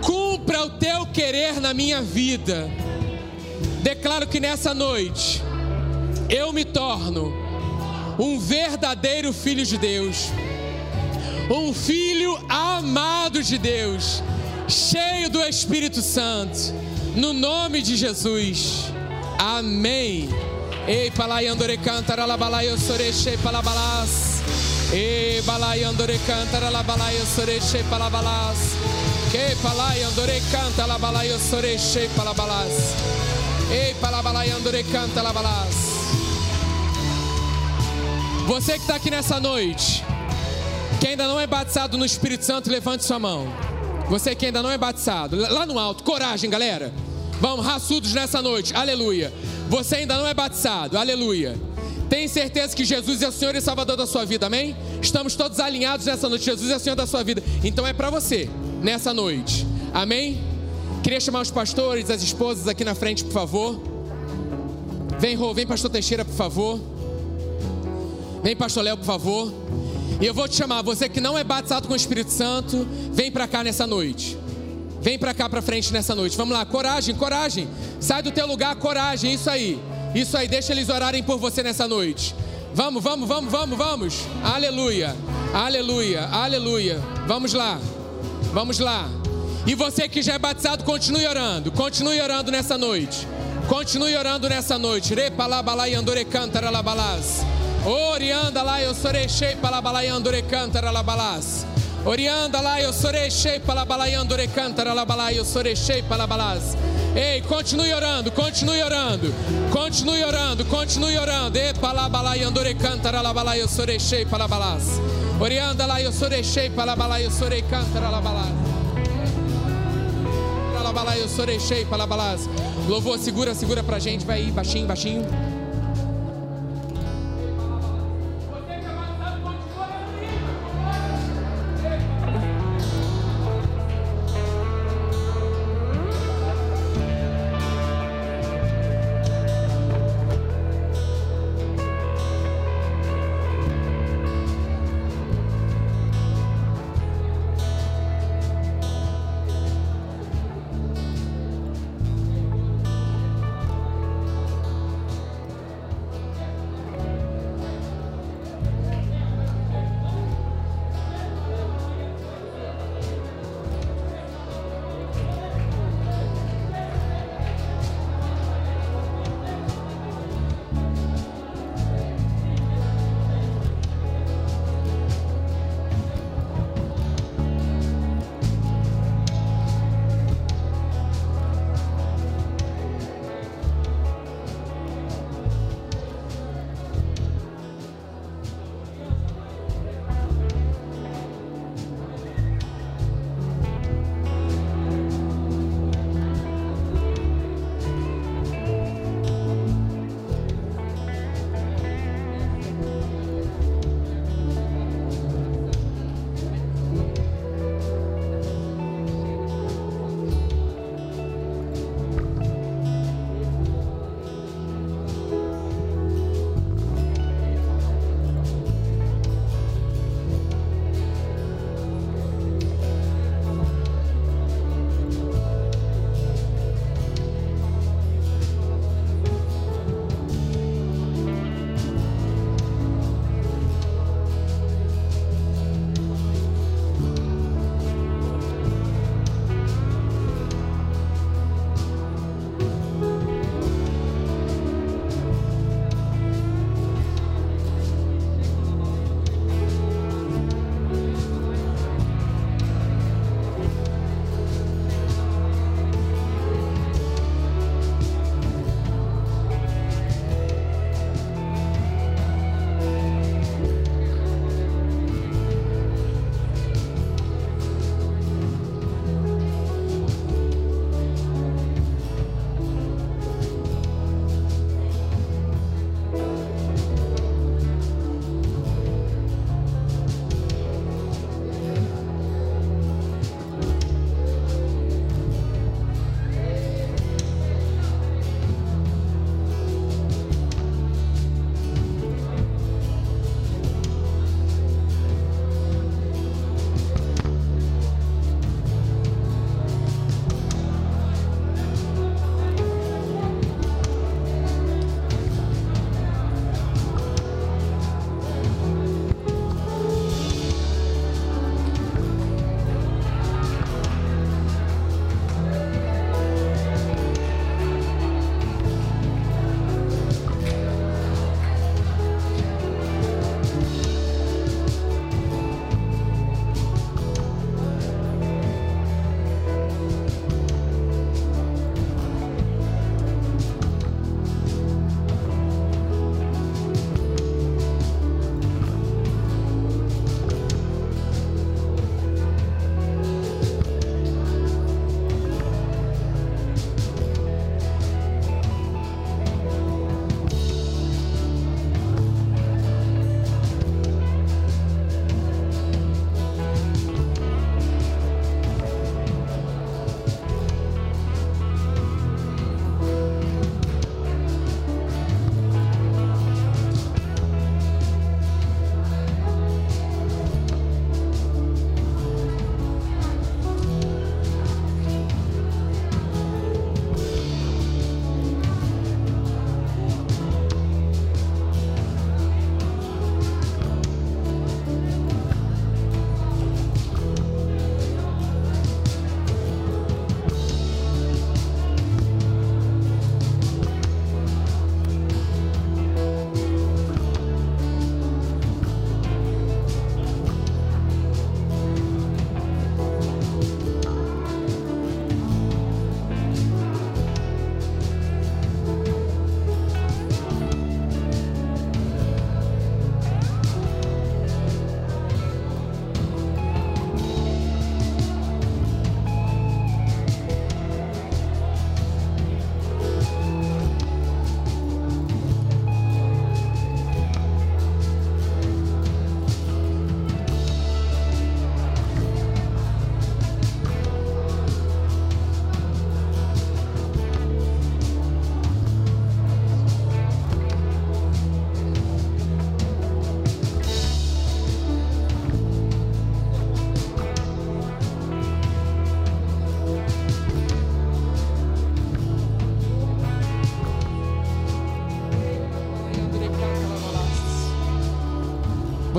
Cumpra o teu querer na minha vida Declaro que nessa noite eu me torno um verdadeiro filho de Deus, um filho amado de Deus, cheio do Espírito Santo, no nome de Jesus. Amém. Ei, palai andore cantara la balai eu soreche palabalas. Ei, balai andore cantara la balai eu soreche palabalas. Que palai andore canta la balai eu soreche palabalas. Ei, palabalaiandore canta labalás. Você que está aqui nessa noite, que ainda não é batizado no Espírito Santo, levante sua mão. Você que ainda não é batizado, lá no alto, coragem, galera. Vamos, raçudos nessa noite, aleluia. Você ainda não é batizado, aleluia. Tem certeza que Jesus é o Senhor e Salvador da sua vida, amém? Estamos todos alinhados nessa noite. Jesus é o Senhor da sua vida. Então é para você, nessa noite, amém? Queria chamar os pastores, as esposas aqui na frente, por favor. Vem, Rô, vem, pastor Teixeira, por favor. Vem, pastor Léo, por favor. E eu vou te chamar, você que não é batizado com o Espírito Santo, vem para cá nessa noite. Vem para cá para frente nessa noite. Vamos lá, coragem, coragem. Sai do teu lugar, coragem, isso aí. Isso aí, deixa eles orarem por você nessa noite. Vamos, vamos, vamos, vamos, vamos. Aleluia. Aleluia. Aleluia. Vamos lá. Vamos lá. E você que já é batizado, continue orando. Continue orando nessa noite. Continue orando nessa noite. Repalabalai andore cantara labalás. Orianda lá, eu sorechei palabalai andore cantara labalás. Orianda lá, eu sorechei palabalai andore cantara labalai, eu sorechei palabalás. Ei, continue orando, continue orando, continue orando, continue orando. E palabalai andore cantara labalai, eu sorechei palabalás. Orianda lá, eu sorechei palabalai, eu sorei cantara labalás palabalá, eu sorechei, palabalás. Louvor, segura, segura pra gente, vai aí, baixinho, baixinho.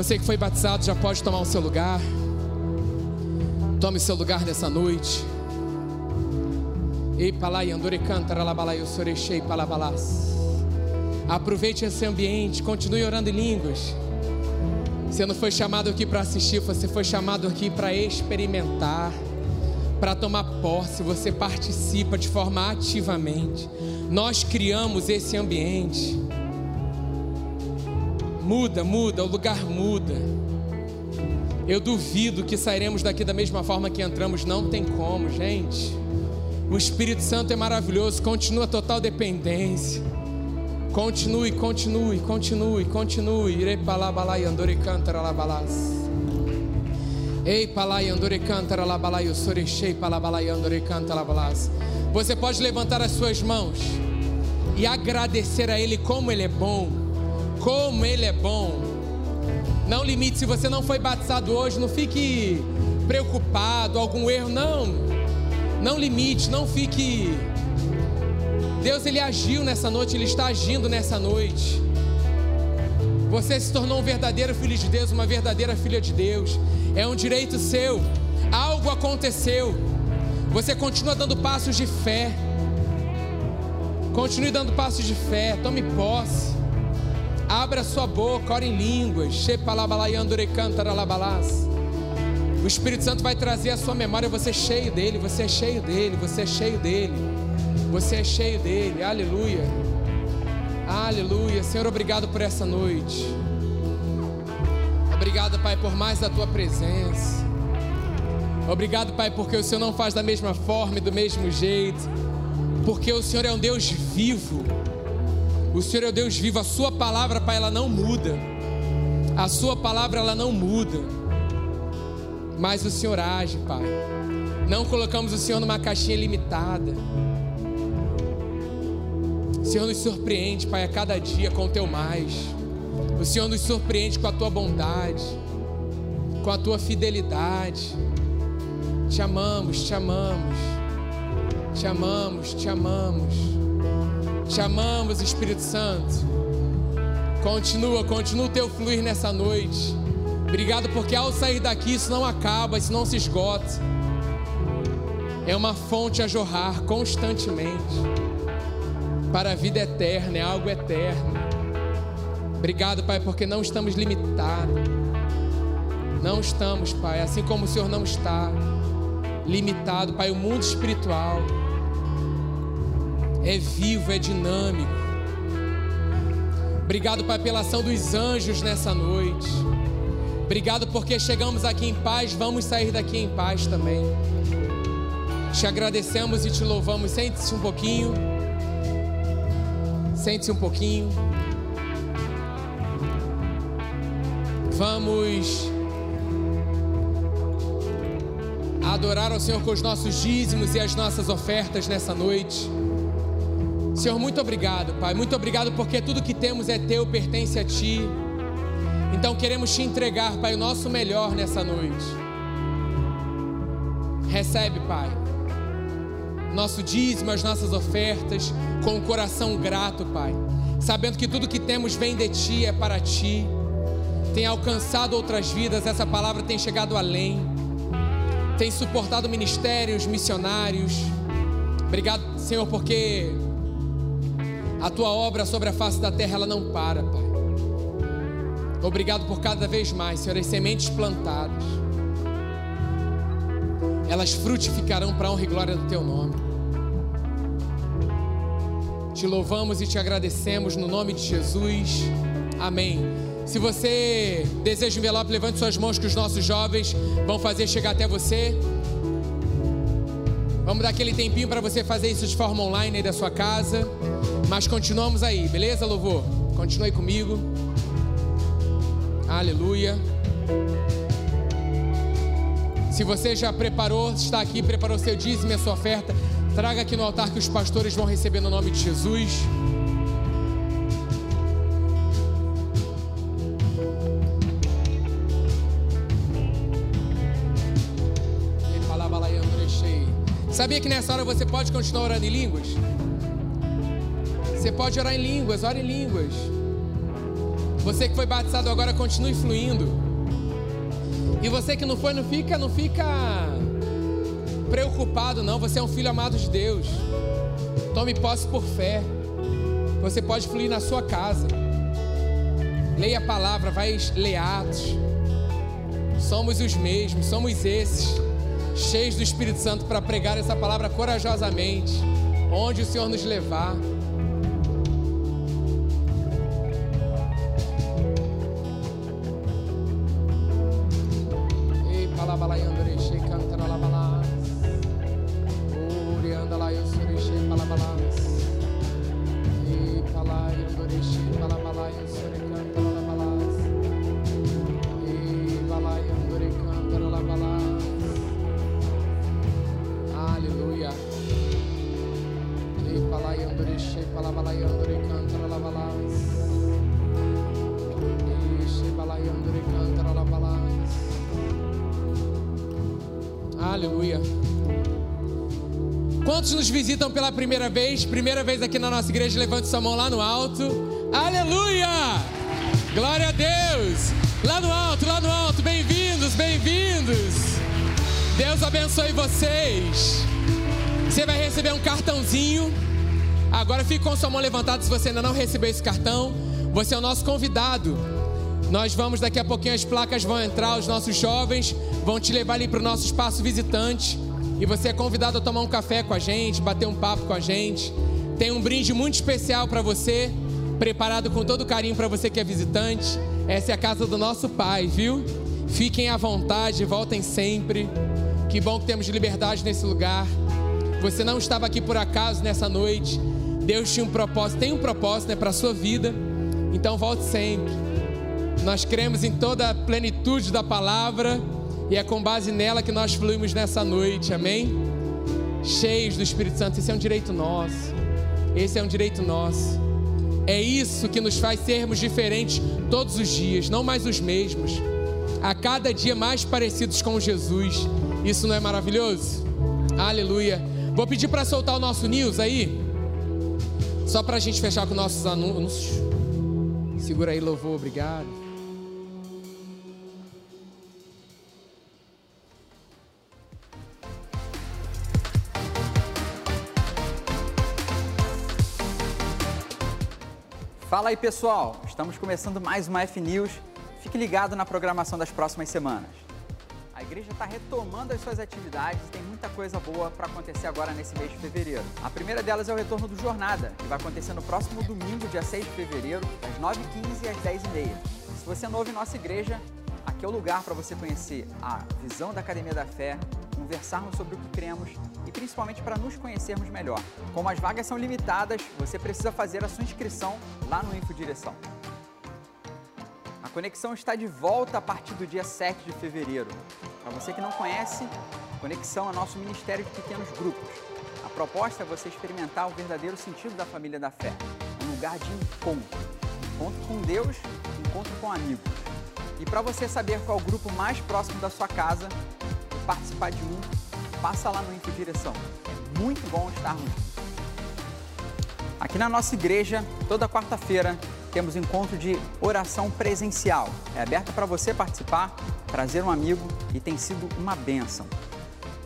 Você que foi batizado já pode tomar o seu lugar. Tome seu lugar nessa noite. Ei, canta. Aproveite esse ambiente, continue orando em línguas. Você não foi chamado aqui para assistir, você foi chamado aqui para experimentar, para tomar posse. Você participa de forma ativamente. Nós criamos esse ambiente. Muda, muda, o lugar muda. Eu duvido que sairemos daqui da mesma forma que entramos, não tem como, gente. O Espírito Santo é maravilhoso, continua total dependência. Continue, continue, continue, continue. Irei palabalai andore cantara labalas. Ei palai andore cantara labalai o sorechei palabalai andore cantara labalas. Você pode levantar as suas mãos e agradecer a Ele como Ele é bom, como Ele é bom. Não limite, se você não foi batizado hoje, não fique preocupado, algum erro, não não limite, não fique. Deus ele agiu nessa noite, ele está agindo nessa noite. Você se tornou um verdadeiro filho de Deus, uma verdadeira filha de Deus. É um direito seu. Algo aconteceu. Você continua dando passos de fé. Continue dando passos de fé. Tome posse. Abra sua boca, ore em línguas. O Espírito Santo vai trazer a sua memória, você é cheio dele, você é cheio dele, você é cheio dele. Você é cheio dele. Aleluia. Aleluia. Senhor, obrigado por essa noite. Obrigado, Pai, por mais da tua presença. Obrigado, Pai, porque o Senhor não faz da mesma forma e do mesmo jeito. Porque o Senhor é um Deus vivo. O Senhor é um Deus vivo. A sua palavra, Pai, ela não muda. A sua palavra ela não muda mas o Senhor age, Pai. Não colocamos o Senhor numa caixinha limitada. O Senhor nos surpreende, Pai, a cada dia com o teu mais. O Senhor nos surpreende com a tua bondade, com a tua fidelidade. Te amamos, te amamos, te amamos, te amamos, te amamos, Espírito Santo. Continua, continua o teu fluir nessa noite. Obrigado porque ao sair daqui isso não acaba, isso não se esgota. É uma fonte a jorrar constantemente para a vida eterna, é algo eterno. Obrigado, Pai, porque não estamos limitados. Não estamos, Pai, assim como o Senhor não está limitado, Pai. O mundo espiritual é vivo, é dinâmico. Obrigado, Pai, pela ação dos anjos nessa noite. Obrigado porque chegamos aqui em paz, vamos sair daqui em paz também. Te agradecemos e te louvamos. Sente-se um pouquinho. Sente-se um pouquinho. Vamos adorar ao Senhor com os nossos dízimos e as nossas ofertas nessa noite. Senhor, muito obrigado, Pai. Muito obrigado porque tudo que temos é teu, pertence a Ti. Então queremos te entregar, Pai, o nosso melhor nessa noite. Recebe, Pai, nosso dízimo, as nossas ofertas, com o coração grato, Pai, sabendo que tudo que temos vem de Ti, é para Ti, tem alcançado outras vidas, essa palavra tem chegado além, tem suportado ministérios, missionários. Obrigado, Senhor, porque a Tua obra sobre a face da terra ela não para, Pai. Obrigado por cada vez mais, Senhor, as sementes plantadas. Elas frutificarão para a honra e glória do Teu nome. Te louvamos e te agradecemos no nome de Jesus. Amém. Se você deseja um envelope, levante suas mãos que os nossos jovens vão fazer chegar até você. Vamos dar aquele tempinho para você fazer isso de forma online aí da sua casa. Mas continuamos aí, beleza, louvor? Continue comigo. Aleluia. Se você já preparou, está aqui, preparou seu dízimo e a sua oferta, traga aqui no altar que os pastores vão receber no nome de Jesus. Sabia que nessa hora você pode continuar orando em línguas? Você pode orar em línguas, ore em línguas. Você que foi batizado agora continue fluindo. E você que não foi, não fica, não fica preocupado não. Você é um filho amado de Deus. Tome posse por fé. Você pode fluir na sua casa. Leia a palavra, vai ler Atos. Somos os mesmos, somos esses, cheios do Espírito Santo para pregar essa palavra corajosamente, onde o Senhor nos levar. lá, vai visitam pela primeira vez, primeira vez aqui na nossa igreja, levante sua mão lá no alto. Aleluia! Glória a Deus! Lá no alto, lá no alto, bem-vindos, bem-vindos. Deus abençoe vocês. Você vai receber um cartãozinho. Agora fique com sua mão levantada se você ainda não recebeu esse cartão. Você é o nosso convidado. Nós vamos daqui a pouquinho as placas vão entrar, os nossos jovens vão te levar ali para o nosso espaço visitante. E você é convidado a tomar um café com a gente, bater um papo com a gente. Tem um brinde muito especial para você, preparado com todo carinho para você que é visitante. Essa é a casa do nosso Pai, viu? Fiquem à vontade, voltem sempre. Que bom que temos liberdade nesse lugar. Você não estava aqui por acaso nessa noite. Deus tinha um propósito, tem um propósito né, para a sua vida. Então volte sempre. Nós cremos em toda a plenitude da palavra e é com base nela que nós fluímos nessa noite, amém? Cheios do Espírito Santo, esse é um direito nosso. Esse é um direito nosso. É isso que nos faz sermos diferentes todos os dias, não mais os mesmos. A cada dia mais parecidos com Jesus. Isso não é maravilhoso? Aleluia. Vou pedir para soltar o nosso news aí. Só para a gente fechar com nossos anúncios. Segura aí, louvor, obrigado. Fala aí pessoal, estamos começando mais uma F News. Fique ligado na programação das próximas semanas. A igreja está retomando as suas atividades e tem muita coisa boa para acontecer agora nesse mês de fevereiro. A primeira delas é o retorno do Jornada, que vai acontecer no próximo domingo, dia 6 de fevereiro, das 9h15 às 10h30. Se você é novo em nossa igreja, aqui é o lugar para você conhecer a visão da Academia da Fé, conversarmos sobre o que cremos principalmente para nos conhecermos melhor. Como as vagas são limitadas, você precisa fazer a sua inscrição lá no InfoDireção. A conexão está de volta a partir do dia 7 de fevereiro. Para você que não conhece, Conexão é nosso ministério de pequenos grupos. A proposta é você experimentar o verdadeiro sentido da família da fé, um lugar de encontro. Encontro com Deus, encontro com amigos. E para você saber qual grupo mais próximo da sua casa, participar de um, passa lá no Infodireção. É muito bom estarmos Aqui na nossa igreja, toda quarta-feira, temos encontro de oração presencial. É aberta para você participar, trazer um amigo e tem sido uma bênção.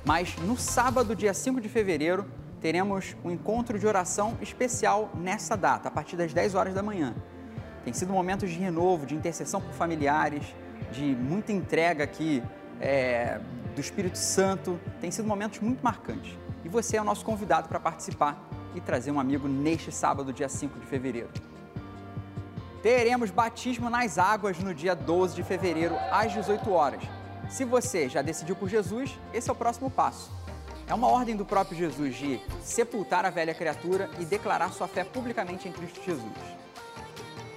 Mas no sábado, dia 5 de fevereiro, teremos um encontro de oração especial nessa data, a partir das 10 horas da manhã. Tem sido momentos de renovo, de intercessão por familiares, de muita entrega aqui é, do Espírito Santo. Tem sido momentos muito marcantes. E você é o nosso convidado para participar e trazer um amigo neste sábado, dia 5 de fevereiro. Teremos batismo nas águas no dia 12 de fevereiro, às 18 horas. Se você já decidiu por Jesus, esse é o próximo passo. É uma ordem do próprio Jesus de sepultar a velha criatura e declarar sua fé publicamente em Cristo Jesus.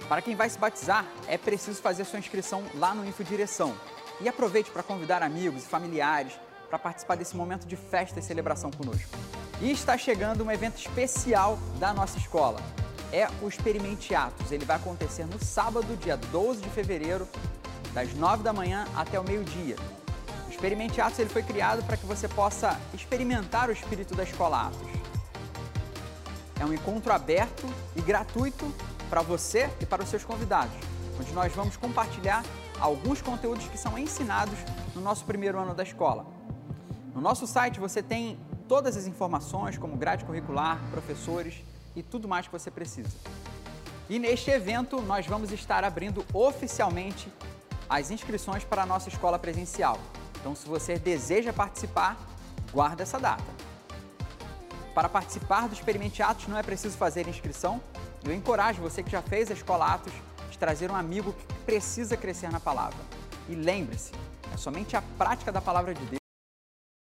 Para quem vai se batizar, é preciso fazer sua inscrição lá no InfoDireção, e aproveite para convidar amigos e familiares para participar desse momento de festa e celebração conosco. E está chegando um evento especial da nossa escola. É o Experimente Atos. Ele vai acontecer no sábado, dia 12 de fevereiro, das 9 da manhã até o meio-dia. O Experimente Atos ele foi criado para que você possa experimentar o espírito da Escola Atos. É um encontro aberto e gratuito para você e para os seus convidados. onde nós vamos compartilhar alguns conteúdos que são ensinados no nosso primeiro ano da escola. No nosso site você tem todas as informações, como grade curricular, professores e tudo mais que você precisa. E neste evento nós vamos estar abrindo oficialmente as inscrições para a nossa escola presencial. Então, se você deseja participar, guarda essa data. Para participar do Experimente Atos não é preciso fazer inscrição. Eu encorajo você que já fez a Escola Atos trazer um amigo que precisa crescer na palavra. E lembre-se, é somente a prática da palavra de Deus